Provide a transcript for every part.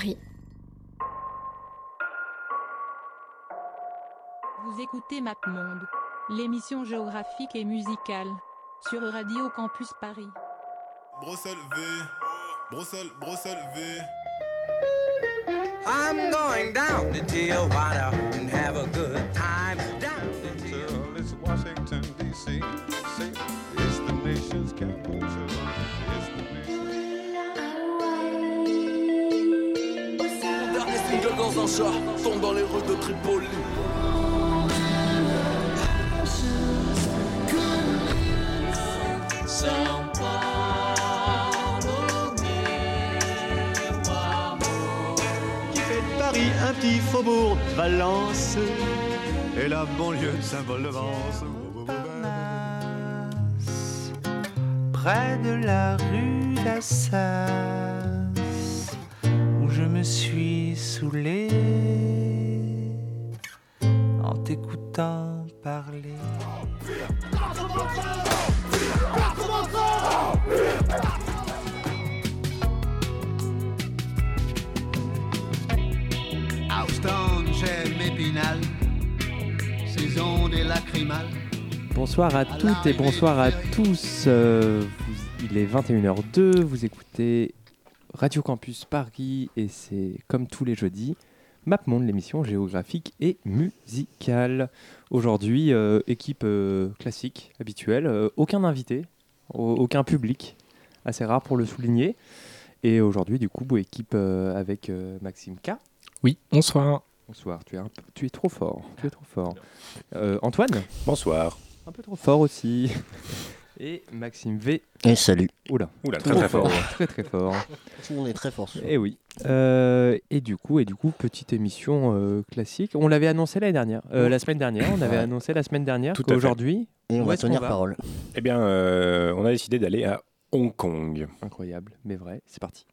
Paris. Vous écoutez MapMonde, l'émission géographique et musicale, sur Radio Campus Paris. Bruxelles V, Bruxelles, Bruxelles V. I'm going down to Tijuana and have a good time. Down to Washington, D.C. chat tombe dans les rues de Tripoli. qui fait de Paris un petit faubourg de Valence et la banlieue de Saint-Paul-de-Vence. près de la rue d'Assas, me suis saoulé en t'écoutant parler. Houston, j'aime Épinal, saison des lacrymales. Bonsoir à toutes et bonsoir à tous. Euh, vous- il est 21h02, vous écoutez Radio Campus Paris et c'est comme tous les jeudis, MapMonde, l'émission géographique et musicale. Aujourd'hui, euh, équipe euh, classique, habituelle, euh, aucun invité, au- aucun public, assez rare pour le souligner. Et aujourd'hui, du coup, équipe euh, avec euh, Maxime K. Oui, bonsoir. Bonsoir, tu es, un peu- tu es trop fort, tu es trop fort. Euh, Antoine? Bonsoir. un peu trop fort aussi. Et Maxime V. Et salut. Oula. Oula, très très fort. Très très fort. Tout le monde est très fort. Et oui. Euh, et du coup, et du coup, petite émission euh, classique. On l'avait annoncé l'année dernière, euh, la semaine dernière. On avait Ouais. annoncé la semaine dernière qu'aujourd'hui, Et on va tenir va parole. Eh bien, euh, on a décidé d'aller à Hong Kong. incroyable, mais vrai, c'est parti.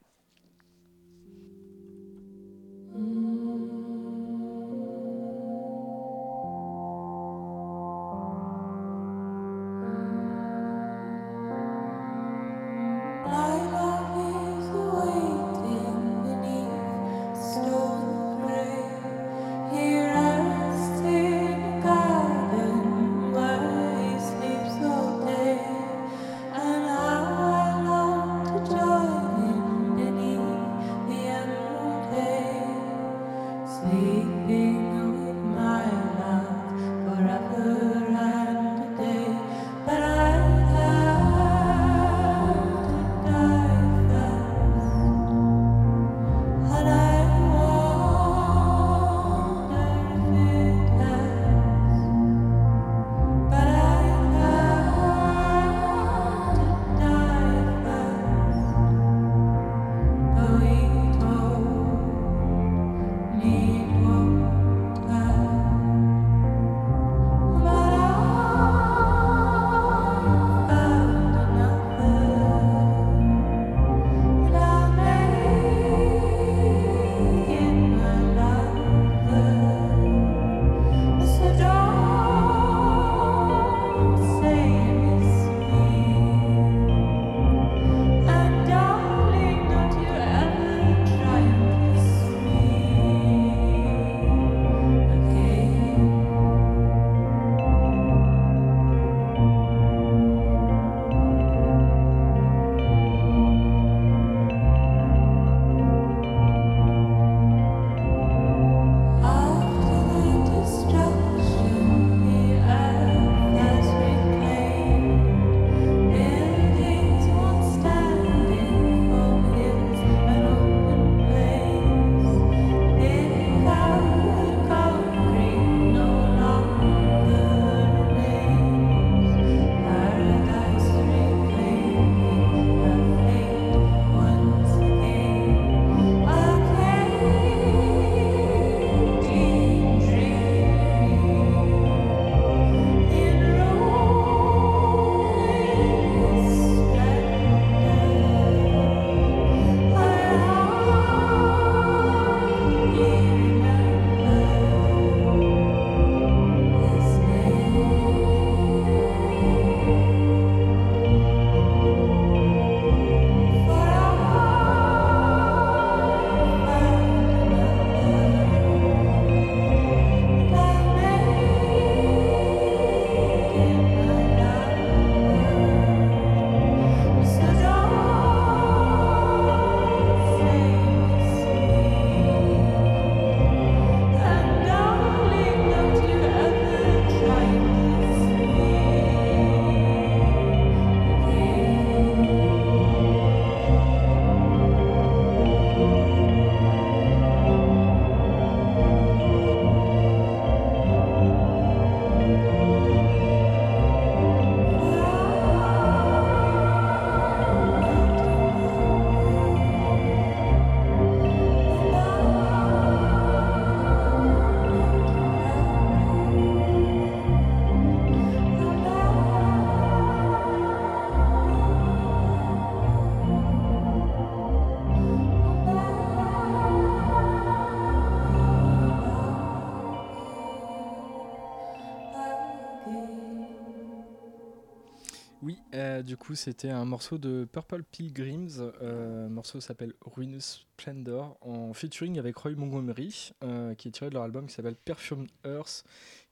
C'était un morceau de Purple Pilgrims. Euh, morceau s'appelle Ruinous Splendor, en featuring avec Roy Montgomery, euh, qui est tiré de leur album qui s'appelle Perfumed Earth,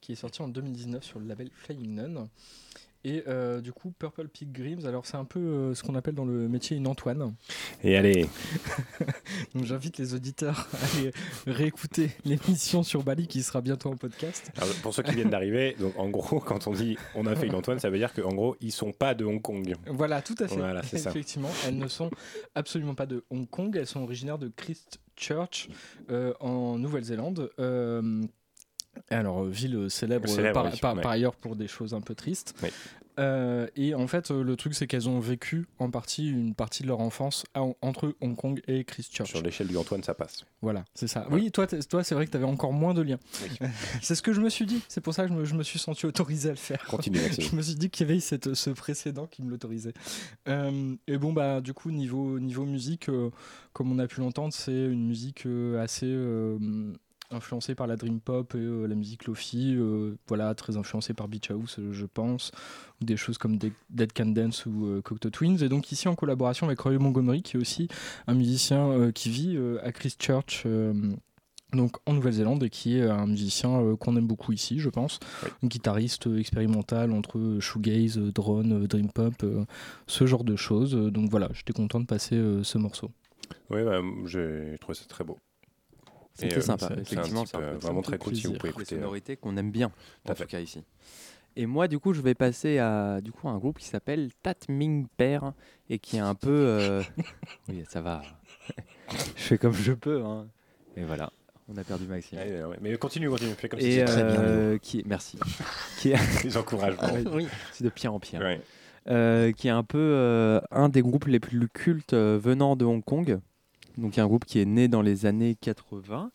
qui est sorti en 2019 sur le label Flying Nun. Et euh, du coup, Purple Pilgrims, alors c'est un peu euh, ce qu'on appelle dans le métier une Antoine. Et allez, Donc j'invite les auditeurs à aller réécouter l'émission sur Bali qui sera bientôt en podcast. alors, pour ceux qui viennent d'arriver, donc en gros, quand on dit on a fait une Antoine, ça veut dire qu'en gros, ils sont pas de Hong Kong. Voilà, tout à fait. Voilà, c'est ça. Effectivement, elles ne sont absolument pas de Hong Kong, elles sont originaires de Christchurch euh, en Nouvelle-Zélande. Euh, alors, euh, ville célèbre, Célèbre, par, oui, par- ouais. par ailleurs pour des choses un peu tristes. Oui. Euh, et en fait, euh, le truc, c'est qu'elles ont vécu en partie une partie de leur enfance à- entre Hong Kong et Christchurch. Sur l'échelle du Antoine, ça passe. Voilà, c'est ça. Oui, toi, toi c'est vrai que tu avais encore moins de liens. Oui. c'est ce que je me suis dit. C'est pour ça que je me, je me suis senti autorisé à le faire. Continue, je me suis dit qu'il y avait cette, ce précédent qui me l'autorisait. Euh, et bon, bah, du coup, niveau, niveau musique, euh, comme on a pu l'entendre, c'est une musique euh, assez influencée par la dream pop et euh, la musique lofi. euh, voilà, très influencée par Beach House, euh, je pense, ou des choses comme Dead Dead Can Dance ou euh, Cocteau Twins. Et donc, ici, en collaboration avec Roy Montgomery, qui est aussi un musicien qui vit à Christchurch. donc en Nouvelle-Zélande et qui est un musicien qu'on aime beaucoup ici, je pense. Un guitariste expérimental entre shoegaze, drone, dream pop, ce genre de choses. Donc voilà, j'étais content de passer ce morceau. Oui, bah, j'ai trouvé ça très beau. Euh, sympa, c'est- c'est un effectivement. c'est euh, vraiment très cool si vous pouvez écouter. euh, sonorités qu'on aime bien, en fait. tout cas ici. Et moi, du coup, je vais passer à du coup un groupe qui s'appelle Tat Ming Per et qui est un peu. euh, oui, ça va. je fais comme je peux. Hein. Et voilà, on a perdu Maxime. Ouais, ouais, Mais continue, continue. Fais comme si Et c'était très bien. qui est, merci. qui est, Les encouragements. oui, c'est de pire en pire. Euh, qui est un peu euh, un des groupes les plus cultes euh, venant de Hong Kong. Donc, il y a un groupe qui est né dans les années 80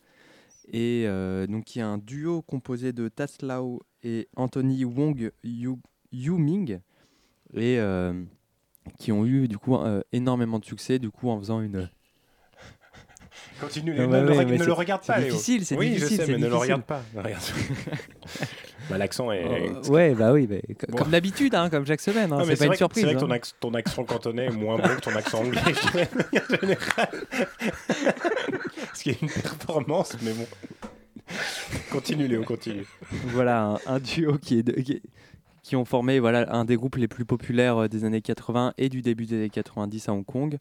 et euh, donc qui est un duo composé de Tas Lau et Anthony Wong Yu, Yu Ming et euh, qui ont eu du coup euh, énormément de succès du coup en faisant une Continue, Non, ne, bah le ne c'est- le regarde c'est pas, Léo. difficile, c'est oui, difficile, je sais, c'est mais ne le regarde pas. Bah, L'accent est. Euh, ouais bah oui Bon. comme d'habitude hein, comme chaque semaine hein, c'est pas une vrai que- surprise C'est vrai que ton, hein. ton accent cantonais est moins bon que ton accent anglais, manière générale. Ce qui est une performance, mais bon. Continue, Léo, continue. voilà un, un duo qui, est de- qui, est- qui ont formé voilà, un des groupes les plus populaires euh, des années 80 et du début des années 90 à Hong Kong.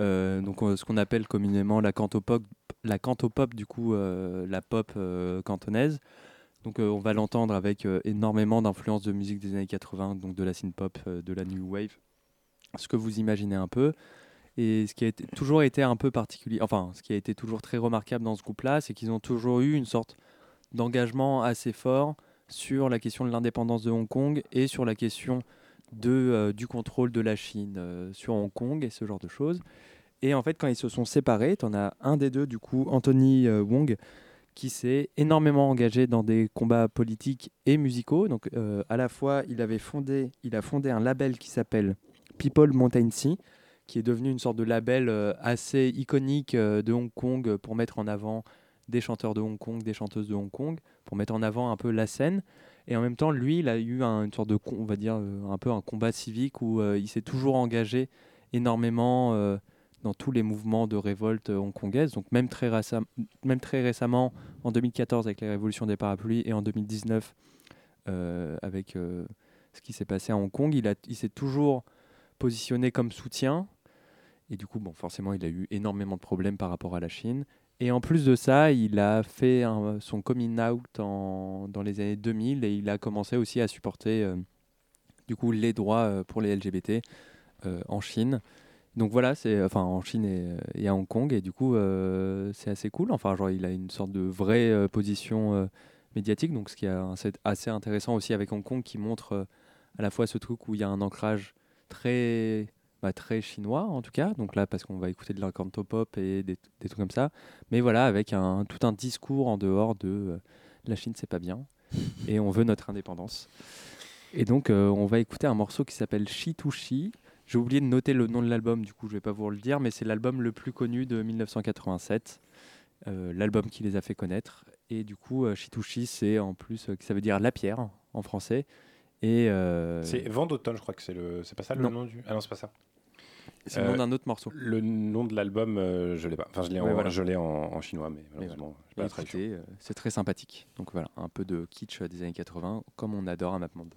Euh, donc ce qu'on appelle communément la cantopop, la cantopop du coup euh, la pop euh, cantonaise. Donc euh, on va l'entendre avec euh, énormément d'influences de musique des années 80, donc de la synth-pop, euh, de la new wave, ce que vous imaginez un peu. Et ce qui a toujours été un peu particulier, enfin ce qui a été toujours très remarquable dans ce groupe-là, c'est qu'ils ont toujours eu une sorte d'engagement assez fort sur la question de l'indépendance de Hong Kong et sur la question de, du contrôle de la Chine sur Hong Kong et ce genre de choses. Et en fait, quand ils se sont séparés, tu en as un des deux, du coup, Anthony Wong, qui s'est énormément engagé dans des combats politiques et musicaux. Donc, euh, à la fois, il avait fondé, il a fondé un label qui s'appelle People Mountain Sea, qui est devenu une sorte de label euh, assez iconique euh, de Hong Kong pour mettre en avant des chanteurs de Hong Kong, des chanteuses de Hong Kong, pour mettre en avant un peu la scène. Et en même temps, lui, il a eu un, une sorte de, on va dire, un peu un combat civique où il s'est toujours engagé énormément dans tous les mouvements de révolte euh, hongkongaise. Donc même très, récemment, en 2014 avec la révolution des parapluies et en 2019 euh, avec euh, ce qui s'est passé à Hong Kong, il, s'est toujours positionné comme soutien. Et du coup, bon, forcément, il a eu énormément de problèmes par rapport à la Chine. Et en plus de ça, il a fait son coming out dans les années 2000 et il a commencé aussi à supporter du coup les droits pour les LGBT en Chine. Donc voilà, c'est enfin en Chine et, et à Hong Kong et du coup euh, c'est assez cool. Enfin genre il a une sorte de vraie euh, position euh, médiatique, donc ce qui est assez, intéressant aussi avec Hong Kong qui montre euh, à la fois ce truc où il y a un ancrage très bah, très chinois en tout cas. Donc là parce qu'on va écouter de la cantopop et des, des trucs comme ça, mais voilà avec un tout un discours en dehors de euh, la Chine c'est pas bien et on veut notre indépendance. Et donc euh, on va écouter un morceau qui s'appelle Shi to Shi. J'ai oublié de noter le nom de l'album, du coup je vais pas vous le dire, mais c'est l'album le plus connu de 1987, euh, l'album qui les a fait connaître. Et du coup, euh, Shitushi, c'est en plus, euh, ça veut dire la pierre en français. Et euh, C'est Vent d'automne, je crois que c'est le. C'est pas ça le Non. nom du. Ah non, c'est pas ça. c'est le nom Euh, d'un autre morceau. Le nom de l'album, euh, je l'ai pas. Enfin, je l'ai Ouais, en, voilà. je en, en chinois, mais malheureusement, euh, c'est très sympathique. Donc voilà, un peu de kitsch des années 80, comme on adore à MapMonde.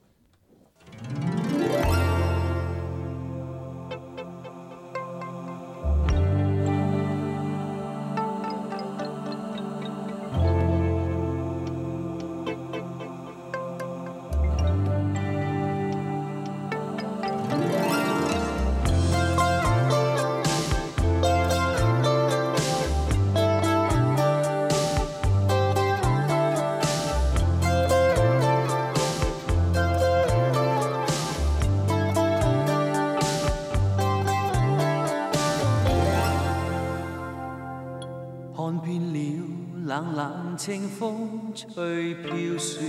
吹飄雪，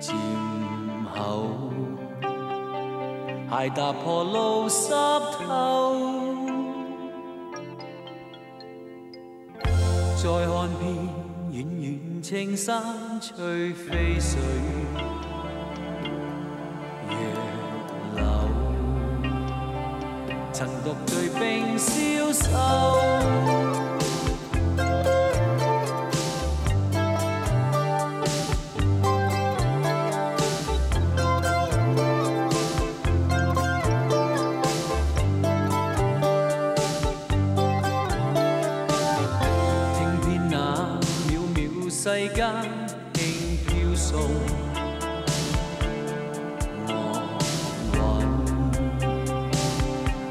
漸後鞋踏破路湿透，再看遍远远青山吹飞水，月流。曾獨對冰消瘦。轻飘送，我魂，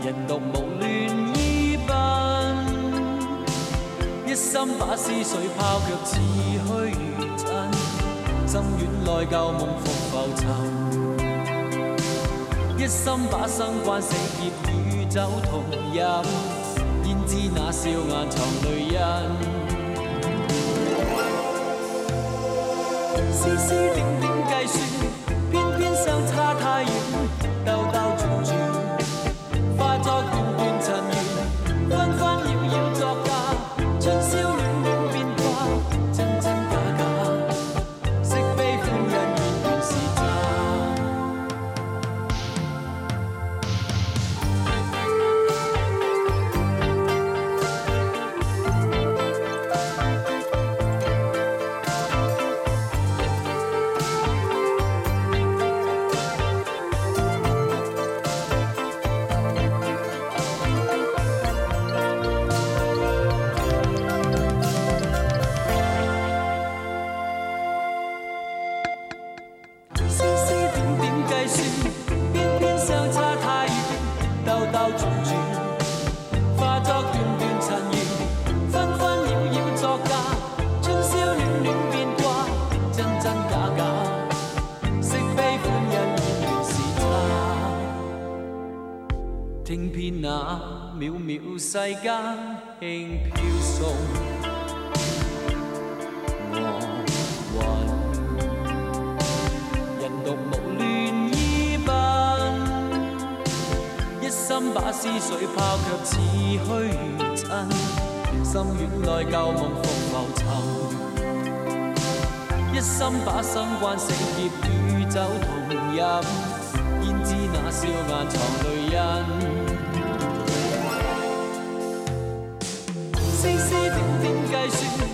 人独无乱依傍，一心把思绪抛却似虚真，心远内旧梦复浮沉，一心把生关死劫与酒同饮，焉知那笑眼藏泪印。丝丝点点计算。渺渺世間輕飄送，我雲。人獨無亂依奔，一心把思緒拋卻似虛如真，心軟內舊夢復浮沉，一心把心關死劫與酒同飲，焉知那笑顏藏淚印。丝丝点点计算。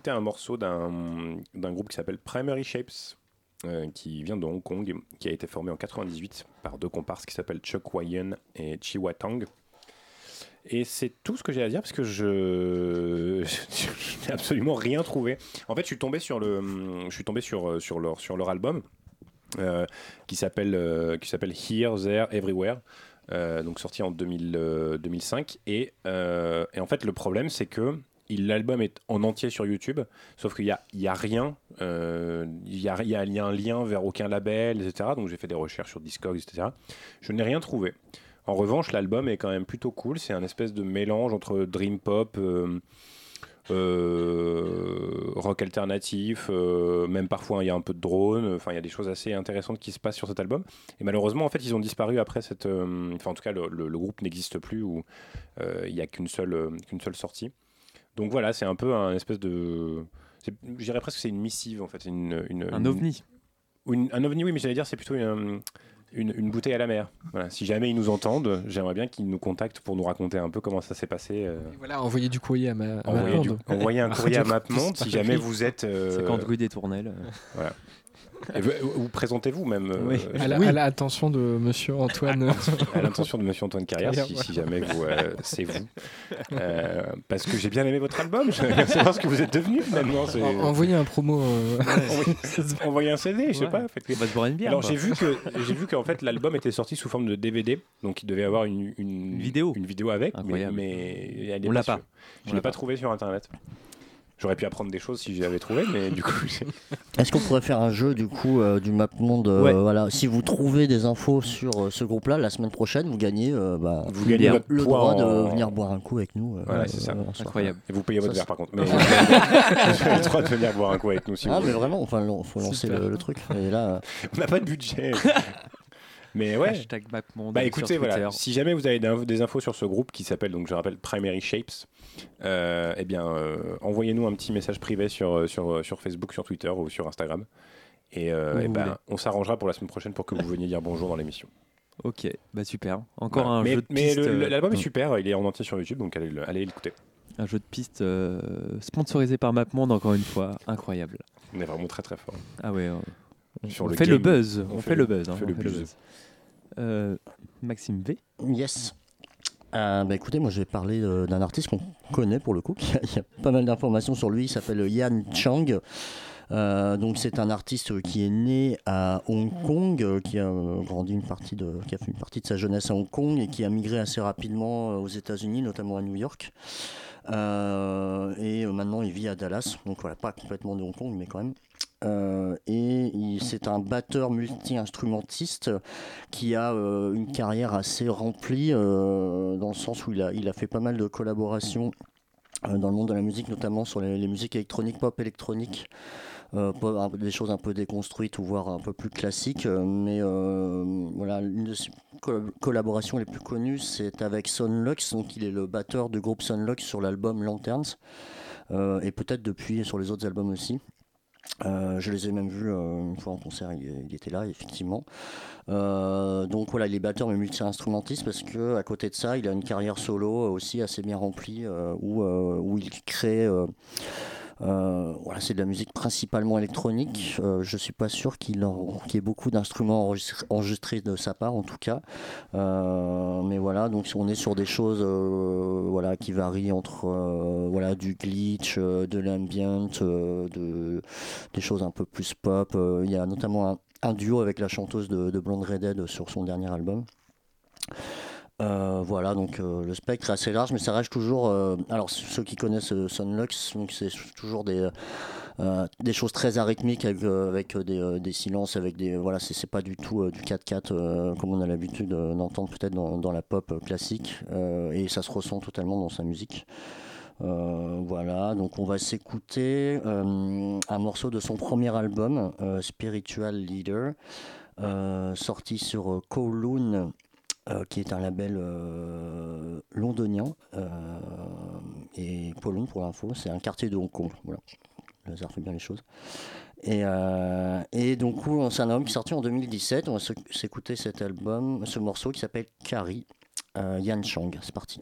D'écouter un morceau d'un groupe qui s'appelle Primary Shapes, euh, qui vient de Hong Kong, qui a été formé en 98 par deux comparses qui s'appellent Chuck Wayan et Chi Watang. Et c'est tout ce que j'ai à dire parce que je n'ai absolument rien trouvé. En fait, je suis tombé sur le, je suis tombé sur sur leur sur leur album euh, qui s'appelle euh, qui s'appelle Here, There, Everywhere. donc sorti en 2000, euh, 2005 et, et en fait le problème c'est que l'album est en entier sur YouTube sauf qu'il y a, a rien euh, il y, a, il y a- y a un lien vers aucun label etc donc j'ai fait des recherches sur Discogs etc je n'ai rien trouvé en revanche l'album est quand même plutôt cool c'est un espèce de mélange entre dream pop euh, euh, rock alternatif, euh, même parfois il y a un peu de drone, enfin il y a des choses assez intéressantes qui se passent sur cet album. Et malheureusement, en fait, ils ont disparu après cette. euh, Enfin, en tout cas, le, groupe n'existe plus ou euh, il n'y a qu'une seule, euh, qu'une seule sortie. Donc voilà, c'est un peu un espèce de. Je dirais presque que c'est une missive en fait. Une, une- Un une- ovni. une- un ovni, oui, mais j'allais dire c'est plutôt une, une, une bouteille à la mer. Voilà. Si jamais ils nous entendent, j'aimerais bien qu'ils nous contactent pour nous raconter un peu comment ça s'est passé. euh, Voilà, envoyer du courrier à ma. Envoyez, ma du- envoyez un courrier à MapMonde si jamais vous êtes. euh, C'est quand rue des Tournelles. euh. Voilà. Et vous, vous présentez-vous même. euh, Oui. À la- à l'attention de monsieur Antoine. à l'intention de Monsieur Antoine Carrière, si, jamais vous, euh, c'est vous. Euh, parce que j'ai bien aimé votre album. Je veux savoir ce que vous êtes devenu finalement. c'est- En- Envoyez un promo. euh, Envoyez- Envoyez un CD, je sais Ouais. pas. faites- On va se boire une bière. Alors quoi. j'ai vu que j'ai vu qu'en fait l'album était sorti sous forme de DVD, donc il devait y avoir une, une, vidéo, une vidéo avec, mais, Incroyable. mais On l'a pas. Je On l'ai l'a pas pas. trouvé sur internet. J'aurais pu apprendre des choses si j'avais trouvé, mais du coup. Est-ce qu'on pourrait faire un jeu du coup euh, du MapMonde euh, Ouais. voilà. Si vous trouvez des infos sur euh, ce groupe-là, la semaine prochaine, vous gagnez, euh, bah, Vous gagnez le, droit de en- venir boire un coup avec nous. euh, Voilà, c'est ça. euh. Incroyable. Et vous payez votre Ça, verre par contre. Mais vous avez le droit de venir boire un coup avec nous si Ah, vous mais voulez. vraiment, enfin, il faut lancer le, le truc. Et là, euh, On n'a pas de budget. Mais ouais. Hashtag Bah sur écoutez, voilà, si jamais vous avez des infos sur ce groupe qui s'appelle, donc je rappelle, Primary Shapes, euh, eh bien, euh, envoyez-nous un petit message privé sur, euh, sur, sur Facebook, sur Twitter ou sur Instagram. Et, euh, eh ben, on s'arrangera pour la semaine prochaine pour que vous veniez dire bonjour dans l'émission. Ok, bah super. Encore Voilà. un mais, jeu de mais l'album est super, il est en entier sur YouTube, donc allez, le- allez l'écouter. Un jeu de piste sponsorisé par MapMonde, encore une fois. Incroyable. On est vraiment très très fort. Ah ouais. On, on- Sur on le fait le buzz. On, fait, le buzz. on fait on le fait le buzz. buzz. Euh, Maxime V. Yes. Euh, bah écoutez, moi je vais parler euh, d'un artiste qu'on connaît pour le coup. Il y a- il y a pas mal d'informations sur lui. Il s'appelle Yan Chang. Euh, donc c'est un artiste qui est né à Hong Kong, qui a grandi une partie de, qui a fait une partie de sa jeunesse à Hong Kong et qui a migré assez rapidement aux États-Unis, notamment à New York. Euh, et maintenant il vit à Dallas, donc voilà, pas complètement de Hong Kong, mais quand même. Euh, et c'est un batteur multi-instrumentiste qui a euh, une carrière assez remplie euh, dans le sens où il a, il a fait pas mal de collaborations dans le monde de la musique, notamment sur les, musiques électroniques, pop électroniques. euh, des choses un peu déconstruites ou voire un peu plus classiques, mais voilà, une de ses coll- collaborations les plus connues, c'est avec Sonlux, donc il est le batteur du groupe Sonlux sur l'album Lanterns, et peut-être depuis sur les autres albums aussi. Euh, je les ai même vus euh, une fois en concert, il, était là, effectivement. Euh, donc voilà, il est batteur mais multi-instrumentiste parce que à côté de ça, il a une carrière solo aussi assez bien remplie où, où il crée. Euh, voilà, c'est de la musique principalement électronique. Euh, je suis pas sûr qu'il y ait beaucoup d'instruments enregistrés, de sa part, en tout cas. Euh, mais voilà, donc on est sur des choses, voilà, qui varient entre, voilà, du glitch, de l'ambient, de des choses un peu plus pop. Il y a notamment un, un duo avec la chanteuse de, de Blonde Redhead sur son dernier album. Euh, voilà, donc euh, le spectre est assez large, mais ça reste toujours. euh, alors, ceux qui connaissent Sunlux, c'est toujours des, choses très arythmiques avec, des, silences, avec des. Voilà, c'est pas du tout du 4-4 euh, comme on a l'habitude d'entendre peut-être dans, dans la pop classique, et ça se ressent totalement dans sa musique. Voilà, donc on va s'écouter un morceau de son premier album, Spiritual Leader, sorti sur Kowloon, euh, qui est un label euh, londonien. euh, et Kowloon, pour l'info, c'est un quartier de Hong Kong. Voilà, le hasard fait bien les choses. Et, donc, c'est un album qui est sorti en 2017. On va s'éc- s'écouter cet album, ce morceau qui s'appelle Carrie, Yan Chang. C'est parti.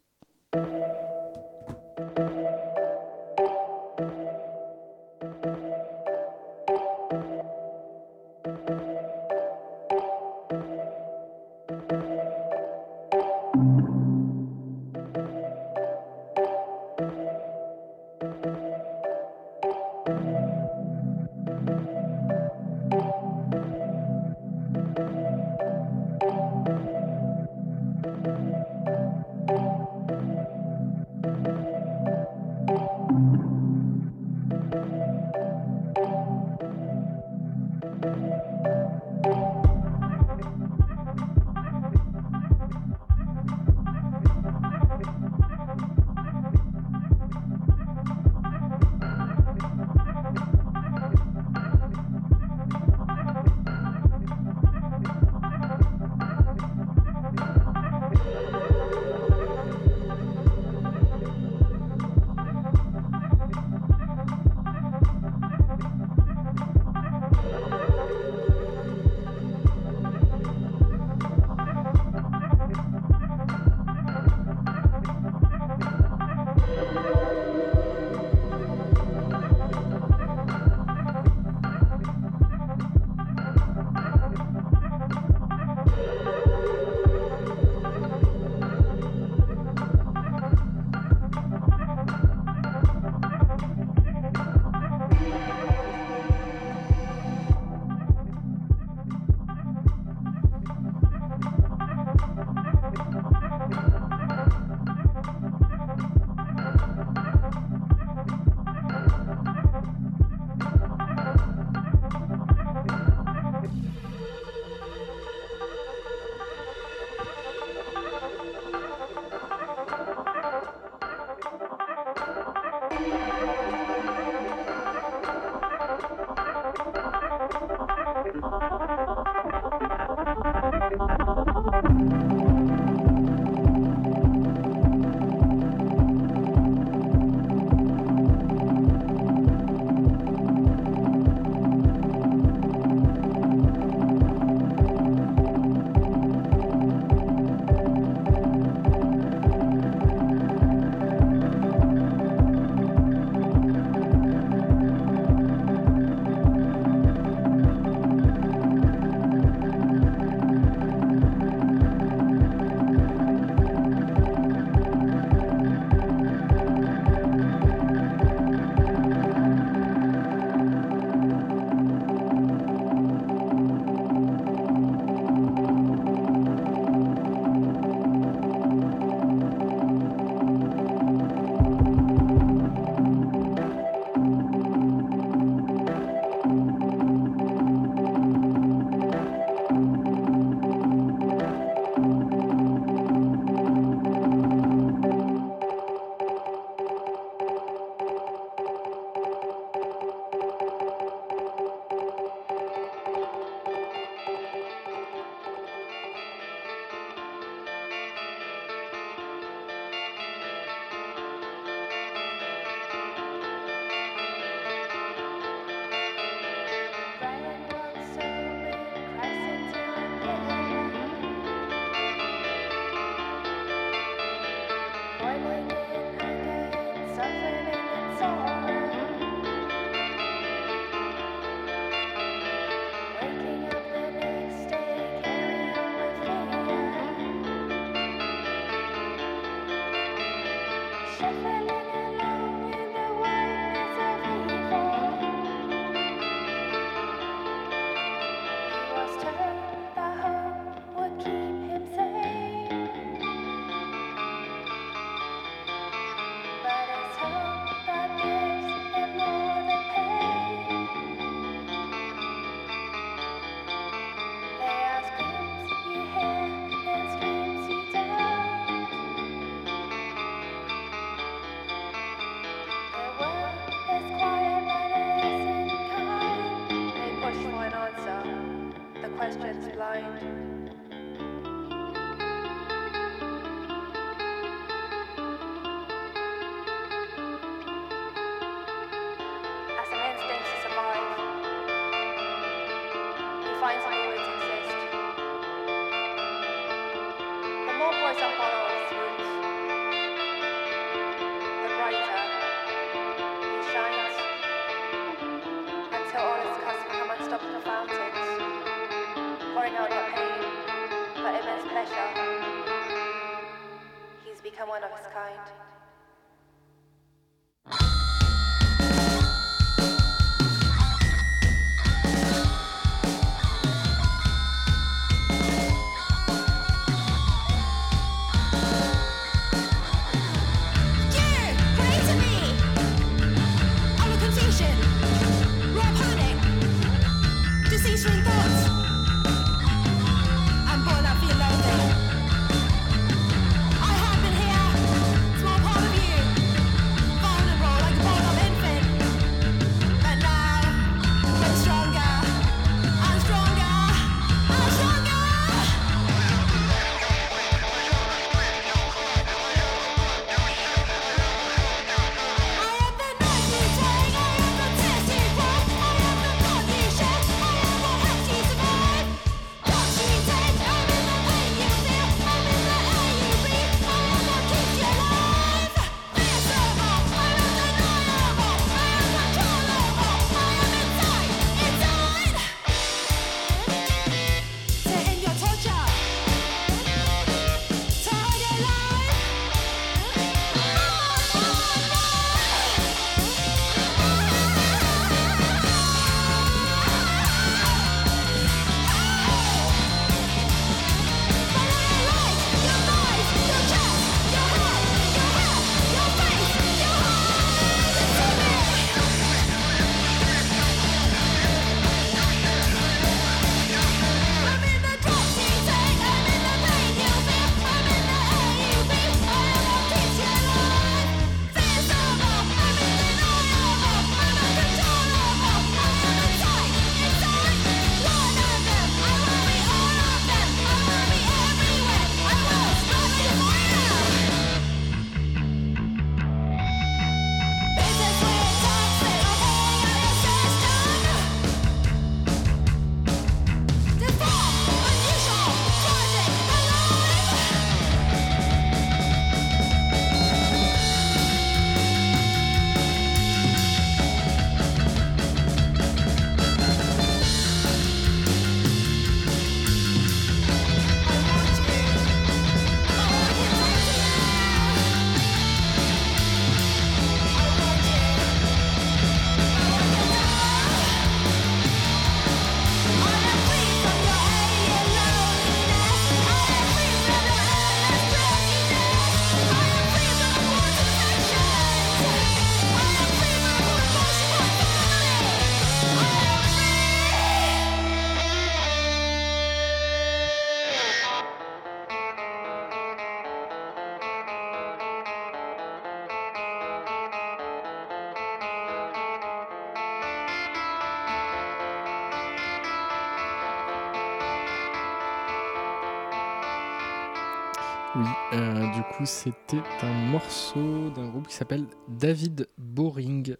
Du coup, c'était un morceau d'un groupe qui s'appelle David Boring.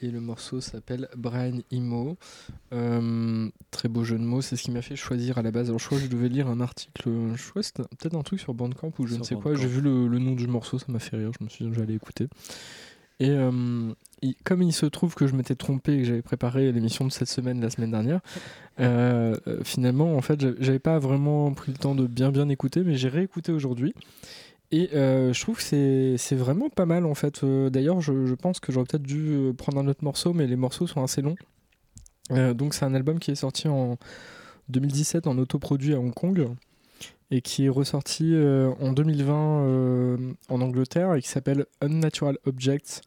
Et le morceau s'appelle Brian Imo. Euh, très beau jeu de mots, c'est ce qui m'a fait choisir à la base. Alors, je crois que je devais lire un article, je crois que c'était peut-être un truc sur Bandcamp ou je ne sais quoi. Bandcamp. J'ai vu le, le nom du morceau, ça m'a fait rire. Je me suis dit, j'allais écouter. Et euh, il- comme il se trouve que je m'étais trompé et que j'avais préparé l'émission de cette semaine la semaine dernière, euh, finalement, en fait, j'a- j'avais pas vraiment pris le temps de bien bien écouter, mais j'ai réécouté aujourd'hui. Et euh, je trouve que c'est vraiment pas mal en fait. Euh, D'ailleurs, je, pense que j'aurais peut-être dû euh, prendre un autre morceau, mais les morceaux sont assez longs. Donc c'est un album qui est sorti en 2017 en autoproduit à Hong Kong et qui est ressorti en 2020 euh, en Angleterre et qui s'appelle Unnatural Objects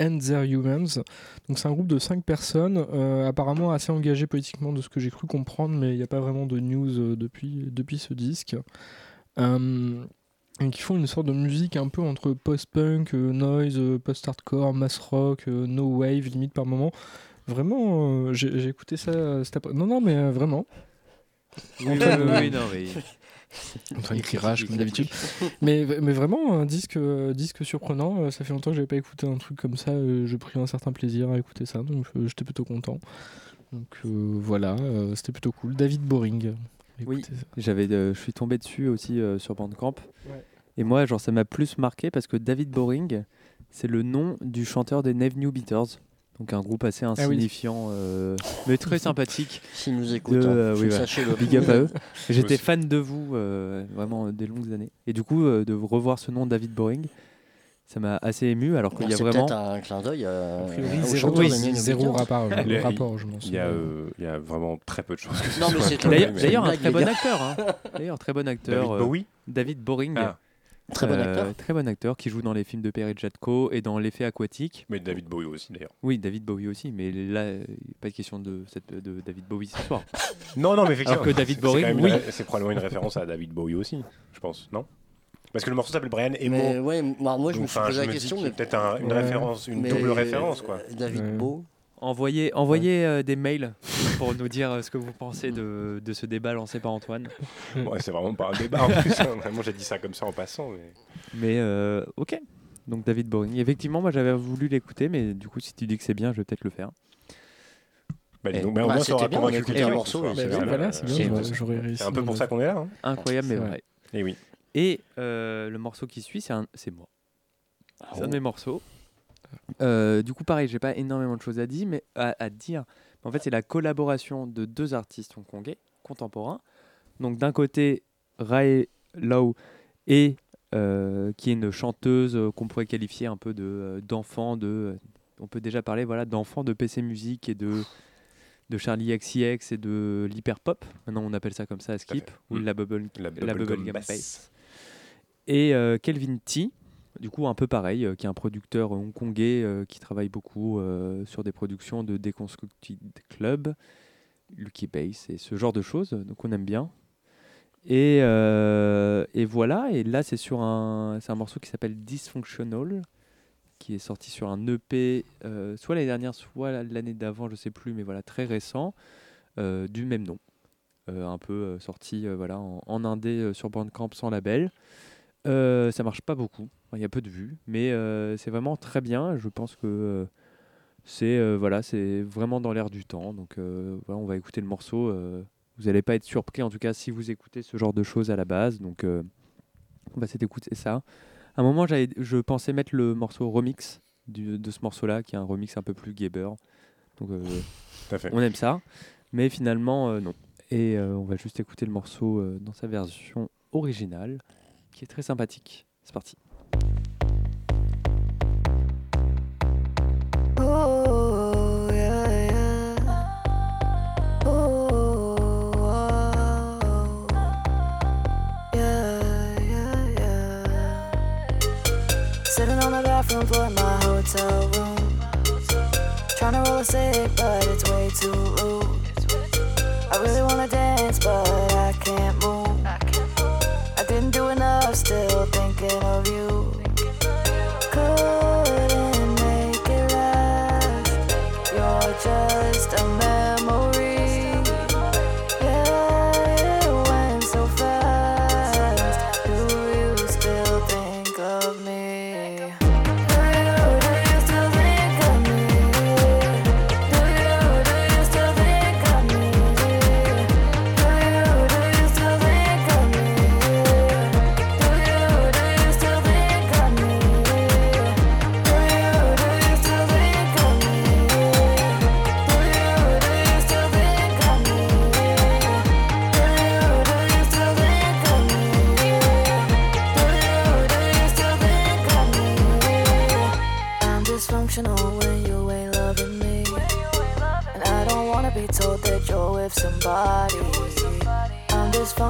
and Their Humans. Donc c'est un groupe de 5 personnes, apparemment assez engagé politiquement de ce que j'ai cru comprendre, mais il n'y a pas vraiment de news depuis, depuis ce disque. Et qui font une sorte de musique un peu entre post-punk, euh, noise, euh, post-hardcore, mass rock, euh, no wave, limite par moment. Vraiment, euh, j'ai j'ai écouté ça cet après Non, non, mais vraiment. Oui, oui, oui, non, mais- Antoine qui rage comme d'habitude. mais, mais vraiment, un disque, disque surprenant. Ça fait longtemps que j'avais pas écouté un truc comme ça. J'ai pris un certain plaisir à écouter ça, donc j'étais plutôt content. Donc voilà, c'était plutôt cool. David Boring. Oui, j'avais, euh, je suis tombé dessus aussi euh, sur Bandcamp. Ouais. Et moi, genre, ça m'a plus marqué parce que David Boring, c'est le nom du chanteur des Neve New Beaters. Donc un groupe assez oui. insignifiant, euh, mais très sympathique. S'ils nous écoutent, De, hein, euh, oui. Big up à eux. J'étais fan de vous euh, vraiment des longues années. Et du coup, euh, de revoir ce nom David Boring, ça m'a assez ému alors qu'il y a vraiment. un clin d'œil au zéro- oui, zéro rapport, euh, Il y a- rapport, je m'en il y, a, souviens. euh, il y a vraiment très peu de choses que ce Non, mais soit c'est un clin D'ailleurs, un très bon acteur. hein. D'ailleurs, très bon acteur. David euh, Bowie David Boring. Ah. Très bon Euh, acteur. Très bon acteur qui joue dans les films de Perry Jatko et dans L'effet aquatique. Mais David Bowie aussi d'ailleurs. Oui, David Bowie aussi, mais là, euh, pas de question de, cette, de David Bowie ce soir. Non, non, mais effectivement. Alors que David oui. ré- C'est probablement une référence à David Bowie aussi, je pense, non? Parce que le morceau s'appelle Brian Emo. Mais ouais, moi, moi, je Donc, me suis enfin, posé la question, mais- peut-être un- une Ouais. référence, une Mais- double référence, quoi. David Bowie. Envoyez, envoyez euh, des mails pour nous dire euh, ce que vous pensez de, de ce débat lancé par Antoine. Ouais, c'est vraiment pas un débat en plus. hein. Vraiment, j'ai dit ça comme ça en passant. Mais... Mais euh, ok. Donc David Boring. Effectivement, moi j'avais voulu l'écouter, mais du coup, si tu dis que c'est bien, je vais peut-être le faire. Bah, Eh. donc, bah, au Bah, moins, ça c'était aura bien, convaincu quelqu'un c'est un peu pour ça qu'on est là. hein. Incroyable, mais C'est vrai. vrai. Et oui. Et euh, le morceau qui suit, c'est un- c'est moi. C'est un de mes morceaux. Euh, du coup, pareil, j'ai pas énormément de choses à dire, mais à, à dire. En fait, c'est la collaboration de deux artistes hongkongais contemporains. Donc, d'un côté, Rae Lau et euh, qui est une chanteuse qu'on pourrait qualifier un peu de d'enfant de. on peut déjà parler voilà d'enfant de PC Music et de de Charlie XCX et de l'hyper pop. Maintenant, on appelle ça comme ça, Skip ou la bubble La la bass. Et euh, Kelvin T, du coup un peu pareil, euh, qui est un producteur hongkongais euh, qui travaille beaucoup sur des productions de Deconstructed Club, Lucky Bass et ce genre de choses, donc on aime bien. Et, voilà, et là c'est sur un, un morceau qui s'appelle Dysfunctional, qui est sorti sur un EP, soit l'année dernière, soit l'année d'avant, je sais plus, mais voilà, très récent, du même nom. Un peu sorti voilà, en, en indé sur Bandcamp sans label. Euh, ça marche pas beaucoup, il y a peu de vues, mais euh, c'est vraiment très bien. Je pense que euh, c'est voilà, c'est vraiment dans l'air du temps. Donc voilà, on va écouter le morceau. vous n'allez pas être surpris, en tout cas, si vous écoutez ce genre de choses à la base. Donc on va s'écouter écouter ça. À un moment, je pensais mettre le morceau remix du- de ce morceau-là, qui est un remix un peu plus gabber. Donc on aime ça, mais finalement non. Et on va juste écouter le morceau dans sa version originale, qui est très sympathique. C'est parti. Oh. Oh. Sitting on the bathroom floor in my hotel room. Trying to roll a sick, but it's way too rude. I really wanna dance, but I can't of you.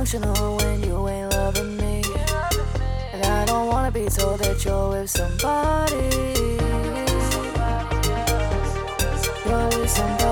functional when you ain't loving me. And I don't wanna be told that you're with somebody. You're with somebody.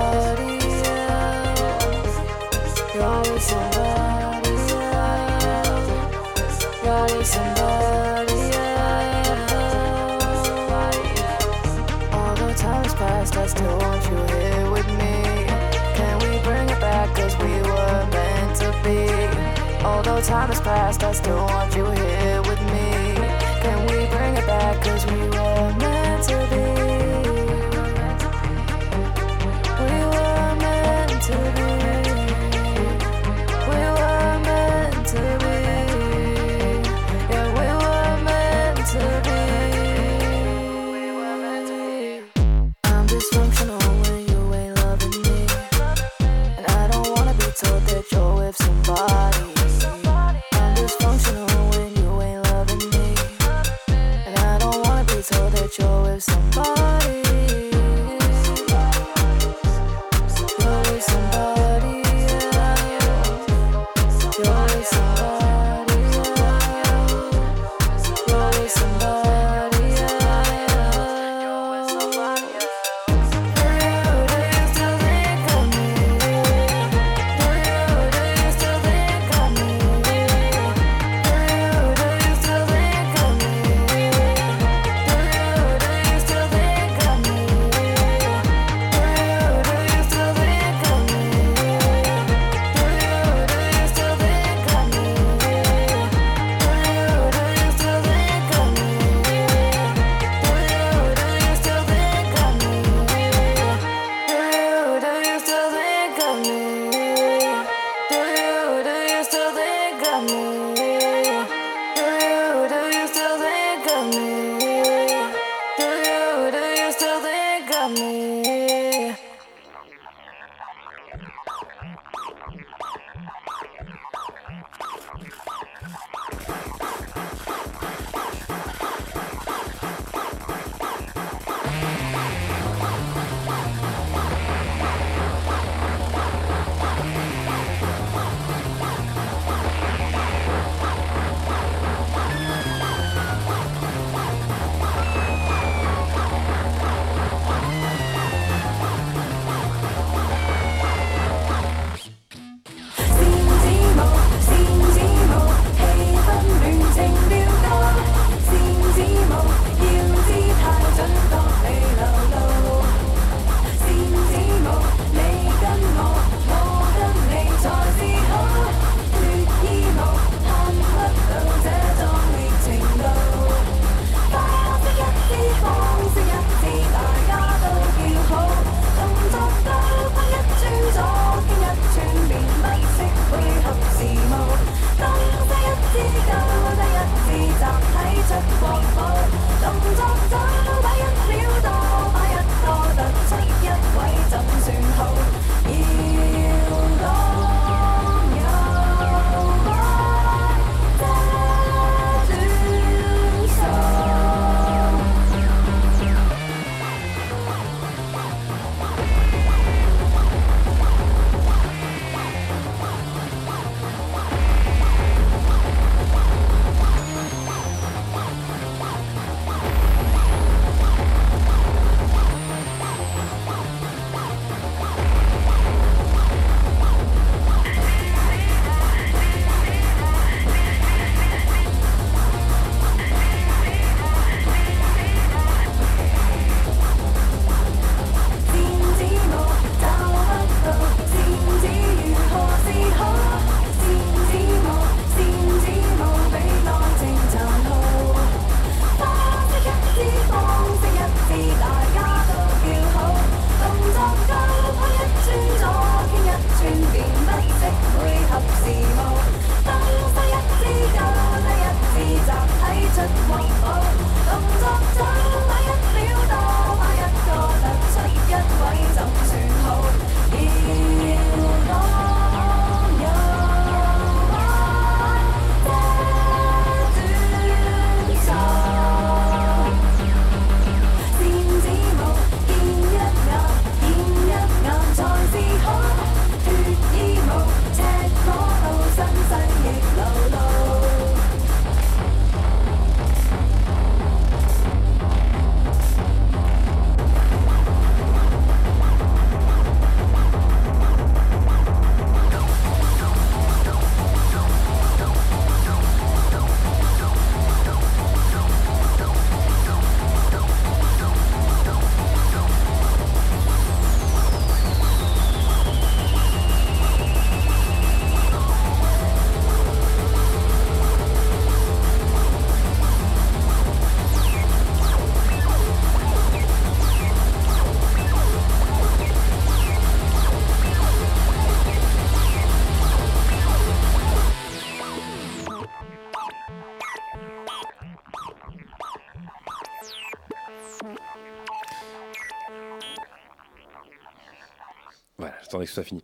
Que ça finisse.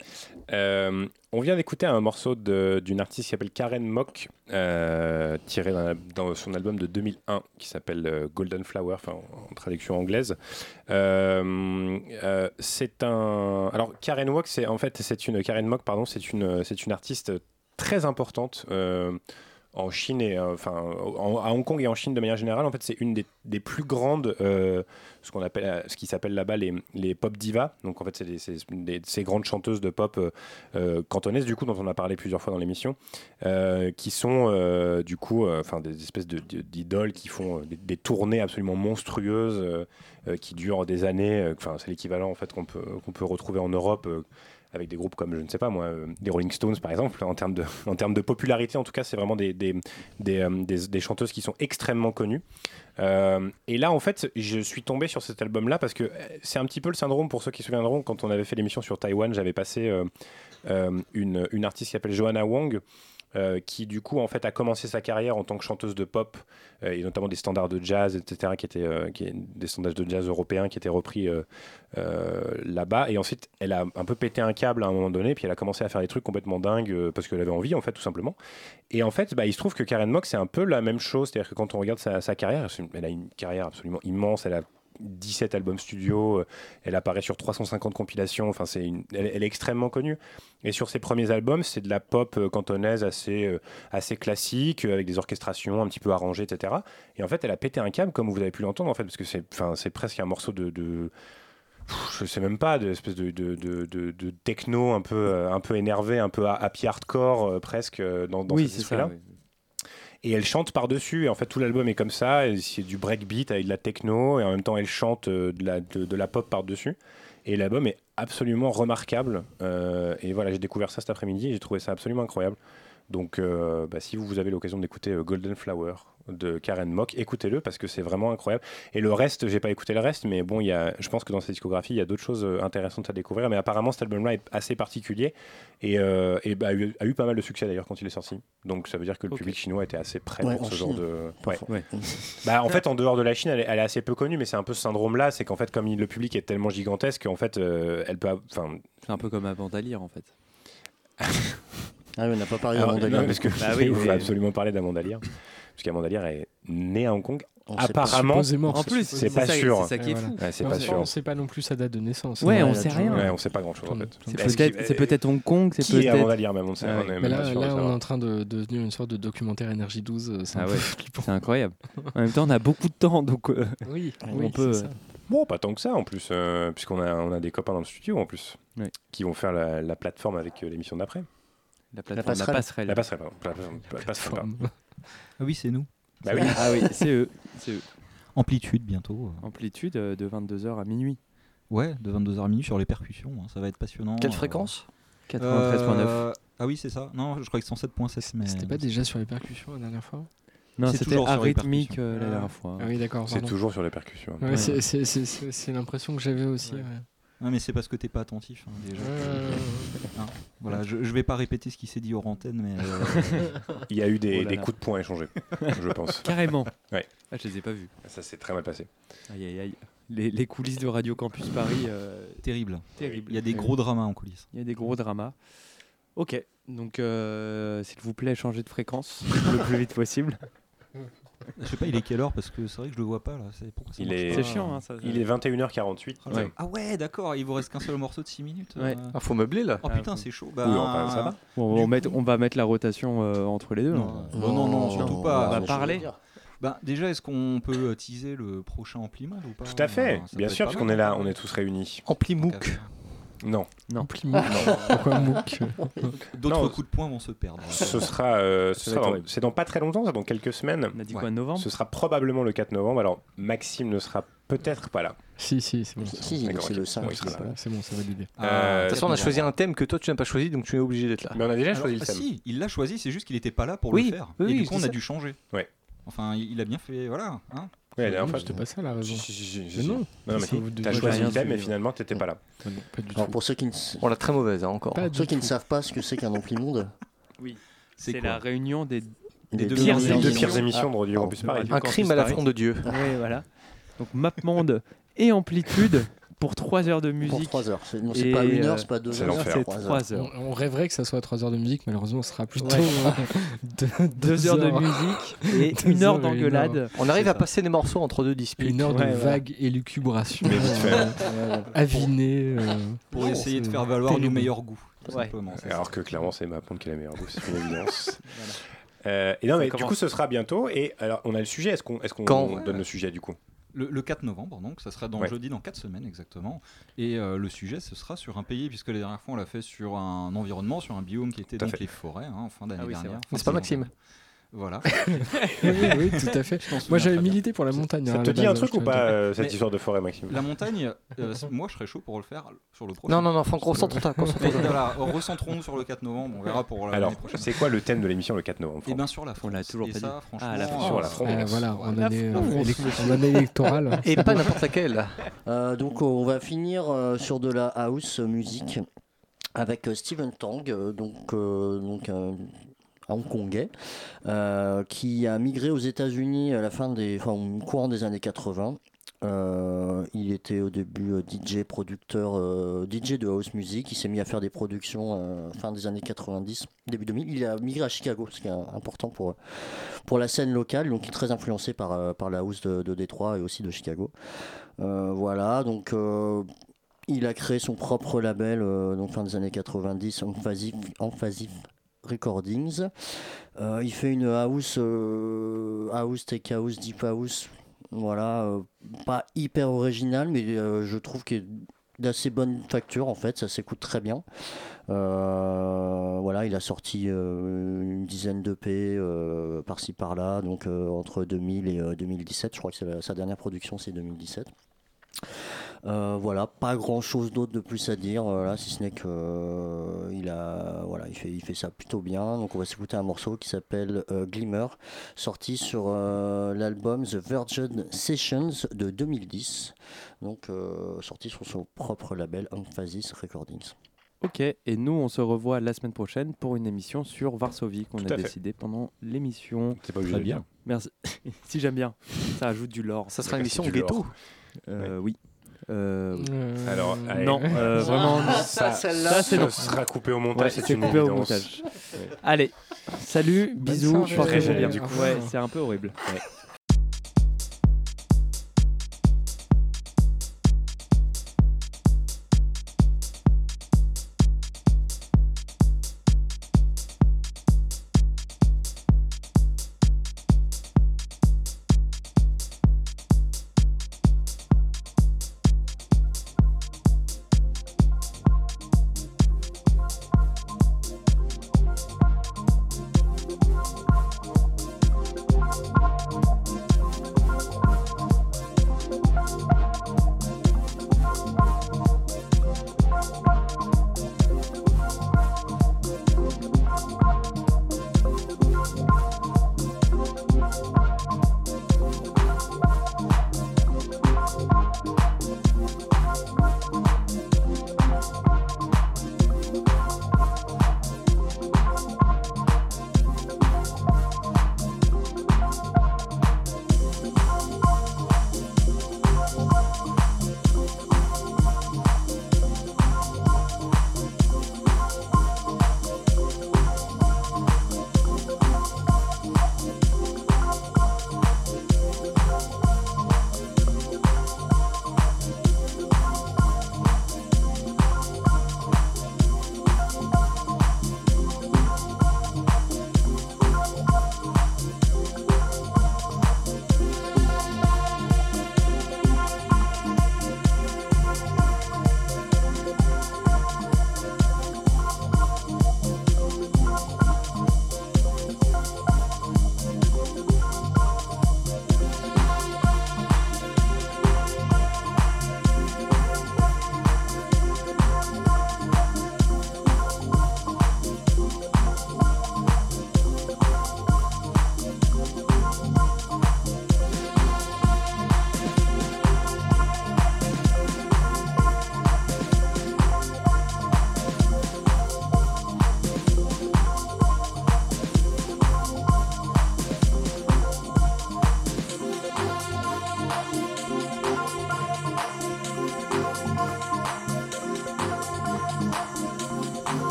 Euh, on vient d'écouter un morceau d'une artiste qui s'appelle Karen Mock, euh, tiré dans son album de 2001 qui s'appelle euh, Golden Flower, en, traduction anglaise. C'est un. Alors Karen Mock, c'est en fait c'est une Karen Mock, pardon, c'est une c'est une artiste très importante. En Chine et euh, enfin en- à Hong Kong et en Chine de manière générale en fait c'est une des, plus grandes euh, ce qu'on appelle ce qui s'appelle là-bas les, les pop divas. Donc en fait c'est ces grandes chanteuses de pop euh, cantonaises du coup dont on a parlé plusieurs fois dans l'émission qui sont du coup enfin des espèces de- de- d'idoles qui font des, des tournées absolument monstrueuses qui durent des années enfin c'est l'équivalent en fait qu'on peut qu'on peut retrouver en Europe avec des groupes comme, je ne sais pas moi, euh, des Rolling Stones par exemple, en termes de, en termes de popularité, en tout cas, c'est vraiment des, des, des, euh, des- chanteuses qui sont extrêmement connues. Euh, et là, en fait, je suis tombé sur cet album-là parce que c'est un petit peu le syndrome, pour ceux qui se souviendront, quand on avait fait l'émission sur Taïwan, j'avais passé une, une artiste qui s'appelle Joanna Wang. Euh, qui du coup en fait a commencé sa carrière en tant que chanteuse de pop euh, et notamment des standards de jazz etc qui étaient euh, des standards de jazz européens qui étaient repris là-bas. Et ensuite elle a un peu pété un câble à un moment donné puis elle a commencé à faire des trucs complètement dingues parce qu'elle avait envie en fait tout simplement. Et en fait bah, il se trouve que Karen Mock c'est un peu la même chose. C'est-à-dire que quand on regarde sa, sa carrière elle a une carrière absolument immense. Elle a 17 albums studio, euh, elle apparaît sur 350 compilations, enfin c'est une- elle, elle est extrêmement connue. Et sur ses premiers albums, c'est de la pop euh, cantonaise assez, euh, assez classique, avec des orchestrations un petit peu arrangées, etc. Et en fait, elle a pété un câble, comme vous avez pu l'entendre, en fait, parce que c'est, enfin, c'est presque un morceau de, de je sais même pas, de espèce de, de, de, de- de techno un peu, un peu énervé, un peu ha- happy hardcore euh, presque dans, dans Oui, cet c'est ça, esprit-là. oui. Et elle chante par-dessus, et en fait tout l'album est comme ça, c'est du breakbeat avec de la techno, et en même temps elle chante euh, de la, de, la pop par-dessus. Et l'album est absolument remarquable. euh, et voilà, j'ai découvert ça cet après-midi, et j'ai trouvé ça absolument incroyable. Donc euh, bah, si vous avez l'occasion d'écouter Golden Flower de Karen Mock, écoutez-le parce que c'est vraiment incroyable. Et le reste, j'ai pas écouté le reste, mais bon, il y a, je pense que dans cette discographie, il y a d'autres choses euh, intéressantes à découvrir. Mais apparemment, cet album-là est assez particulier et, euh, et bah, a, eu, a eu pas mal de succès d'ailleurs quand il est sorti. Donc ça veut dire que le public chinois était assez prêt Ouais, pour ce genre de. Ouais. Bah, en fait, en dehors de la Chine, elle est, elle est assez peu connue, mais c'est un peu ce syndrome-là, c'est qu'en fait, comme il- le public est tellement gigantesque, en fait, euh, elle peut, enfin, C'est un peu comme avant d'Alire en fait. Ah oui, on n'a pas parlé Alors, d'Amanda non, parce que Bah oui, faut absolument parler parce qu'Amanda Lear est née à Hong Kong. On sait pas. Apparemment. En plus, c'est pas ça- sûr. C'est ça qui est Ouais, fou. Ouais, c'est on pas sait sûr. On sait pas non plus sa date de naissance. Ouais, on sait là, rien. Ouais, on sait pas grand-chose en fait. C'est peut-être, qu'il- c'est peut-être Hong Kong, c'est Qui est peut-être. Amanda Lear même On ne sait Ah on ouais. est même Mais pas là, sûr là, on est en train de, de devenir une sorte de documentaire Énergie 12. euh, C'est Ah ouais. C'est incroyable. En même temps, on a beaucoup de temps, donc euh, Oui, on oui, peut. ça. Bon, pas tant que ça en plus, euh, puisqu'on a, on a des copains dans le studio en plus, qui vont faire la, la plateforme avec l'émission d'après. La plateforme, la passerelle. passerelle. La passerelle, pardon. Ah oui, c'est nous. Bah oui. Ah oui, c'est eux. C'est eux. Amplitude bientôt. Amplitude euh, de 22h à minuit. Ouais, de 22h à minuit sur les percussions. hein, Ça va être passionnant. Quelle euh, fréquence? 93.9. euh, Ah oui, c'est ça. Non, je crois que c'est 107.7. Mais... C'était pas déjà sur les percussions la dernière fois? Non, c'est c'était toujours sur les arythmique percussions. euh, la Ah. dernière fois. Ah oui, d'accord. C'est pardon. toujours sur les percussions. Ouais, Ouais. c'est- c'est- c'est- C'est c'est l'impression que j'avais aussi. ouais. Non, mais c'est parce que t'es pas attentif. hein, déjà. Euh, Hein, voilà, je, je vais pas répéter ce qui s'est dit hors antenne, mais. euh, Il y a eu des, Oh là des là. coups de poing échangés, je pense. Carrément. Ouais. Ah, je les ai pas vus. Ça s'est très mal passé. Aïe, aïe, aïe. Les, les coulisses de Radio Campus Paris. euh, terrible. terrible. Il y a des gros dramas en coulisses. Il y a des gros dramas. Ok, donc euh, s'il vous plaît, changez de fréquence le plus vite possible. Je sais pas, il est quelle heure parce que c'est vrai que je le vois pas là. C'est pourquoi ça Il marche est, C'est chiant, hein, ça. Il est 21h48. Ah ouais. Ah ouais, d'accord. Il vous reste qu'un seul morceau de 6 minutes. Ouais. euh. Ah, faut meubler là. Oh putain, c'est chaud. Bah, Oui, enfin, ça va. Bon, on, met- coup- on va mettre la rotation euh, entre les deux. Non, hein. non, non, non, surtout pas. On va parler. Bah, déjà, est-ce qu'on peut euh, teaser le prochain Ampli-Monde ou pas Tout à fait, Ah, bien sûr, puisqu'on mal, est là, on est tous réunis. Ampli Non, Non. Plimook. Pourquoi Mook D'autres Non. coups de poing vont se perdre. ce sera, euh, ce Ça dans- c'est dans pas très longtemps, c'est dans quelques semaines. On a dit Ouais. quoi, novembre Ce sera probablement le 4 novembre. Alors Maxime ne sera peut-être pas là. Si, si, c'est bon. Si, c'est le 5 Oui, c'est est ça. pas là. bon. C'est bon, ça va l'idée. Ah, Euh, De toute façon, on a choisi un thème que toi tu n'as pas choisi, donc tu es obligé d'être là. Mais on a déjà Alors, choisi le ah thème. si, il l'a choisi, c'est juste qu'il était pas là pour Oui, le faire. oui, et du coup, on a ça. dû changer. Ouais. Enfin, il il a bien fait, voilà. hein. Ouais, la dernière Non, fois, C'était pas ça la raison. Si, si, si, si, Mais non. Non, mais Si, t'as choisi le thème, mais suivi. finalement, t'étais pas là. Ah non, Pas du Alors tout. pour ceux qui ne, On l'a très mauvaise hein, encore. Pas ceux qui ne tout. savent pas ce que c'est qu'un ampli-monde, Oui. C'est la réunion des. Des deux pires Les deux émissions. pires émissions de Radio Ah, Campus. Paris. Un crime à la fronde de Dieu. Ouais, voilà. Donc Mapmonde et Amplitude pour 3 heures de musique. Pour 3 heures. C'est non, c'est pas une euh, heure, c'est pas deux c'est heures. l'enfer. C'est trois 3 heures. On, on rêverait que ça soit 3 heures de musique, malheureusement, ce sera plutôt Ouais. euh, deux, 2 heures de musique et Deux une heure d'engueulade. heure. On arrive à passer des morceaux entre deux disputes. Une heure de Ouais, vague élucubration. Mais vite fait. euh, avinée. euh, Pour non, essayer de faire valoir nos meilleurs goûts. Ouais. Alors que clairement, c'est ma ponte qui est la meilleure goût, c'est une évidence. Euh, et non, mais du coup, ce sera bientôt. Et alors, on a le sujet. Est-ce qu'on est qu'on Quand? donne le sujet du coup? Le, le 4 novembre, donc, ça sera dans Ouais. jeudi dans 4 semaines exactement. Et euh, le sujet, ce sera sur un pays, puisque la dernière fois, on l'a fait sur un environnement, sur un biome qui était Tout à donc fait. les forêts, hein, en fin d'année Ah oui, c'est dernière. fin C'est pas Maxime. Voilà. oui, oui, tout à fait. Moi, j'avais milité pour la montagne. Ça hein, te à dit un truc ou pas, euh, cette histoire de forêt, Maxime La montagne, euh, moi je serais chaud pour le faire sur le prochain. Non, non, non, Franck, concentre-toi. voilà, recentrons-nous sur le 4 novembre, on verra pour l'année Alors, prochaine. c'est quoi le thème de l'émission le 4 novembre Et bien sûr la France. On l'a toujours Et pas ça, dit. franchement, Ah, la France. Sur la France. Euh, voilà, en La année, euh, électorale. Et pas n'importe laquelle. Euh, donc on va finir euh, sur de la house music avec euh, Stephen Tang, euh, donc, euh, donc un hongkongais, euh, qui a migré aux États-Unis à la fin des, enfin, au courant des années 80. Euh, il était au début euh, DJ, producteur, euh, DJ de house music. Il s'est mis à faire des productions fin des années 90, début 2000. Il a migré à Chicago, ce qui est important pour, pour la scène locale. Donc, il est très influencé par, par la house de, de Détroit et aussi de Chicago. Voilà, donc il a créé son propre label, donc fin des années 90, Emphasis, Emphasis Recordings. Euh, il fait une house, euh, house, tech house, deep house. Voilà, euh, pas hyper original, mais je trouve qu'il est d'assez bonne facture en fait, ça s'écoute très bien. Voilà, il a sorti une dizaine euh, par-ci par-là, donc entre 2000 et euh, 2017. Je crois que sa dernière production, c'est 2017. Euh, voilà, pas grand chose d'autre de plus à dire, voilà, si ce n'est que euh, il a, voilà, il fait, il fait ça plutôt bien. Donc on va s'écouter un morceau qui s'appelle euh, Glimmer, sorti sur euh, l'album The Virgin Sessions de 2010, donc euh, sorti sur son propre label Emphasis Recordings. Ok, et nous on se revoit la semaine prochaine pour une émission sur Varsovie qu'on a décidé pendant l'émission. C'est pas obligé Très de bien. dire. Merci. si j'aime bien, ça ajoute du lore. Ça sera une émission ghetto. Euh, Oui. Euh, Alors, allez. non, euh, vraiment. ça, ça, c'est ce non. sera coupé au montage, Ouais, c'est c'est une coupé au montage. Allez, salut, bisous, soirée. portez-vous Très bien. bien, du coup. Ouais, c'est un peu horrible. Ouais.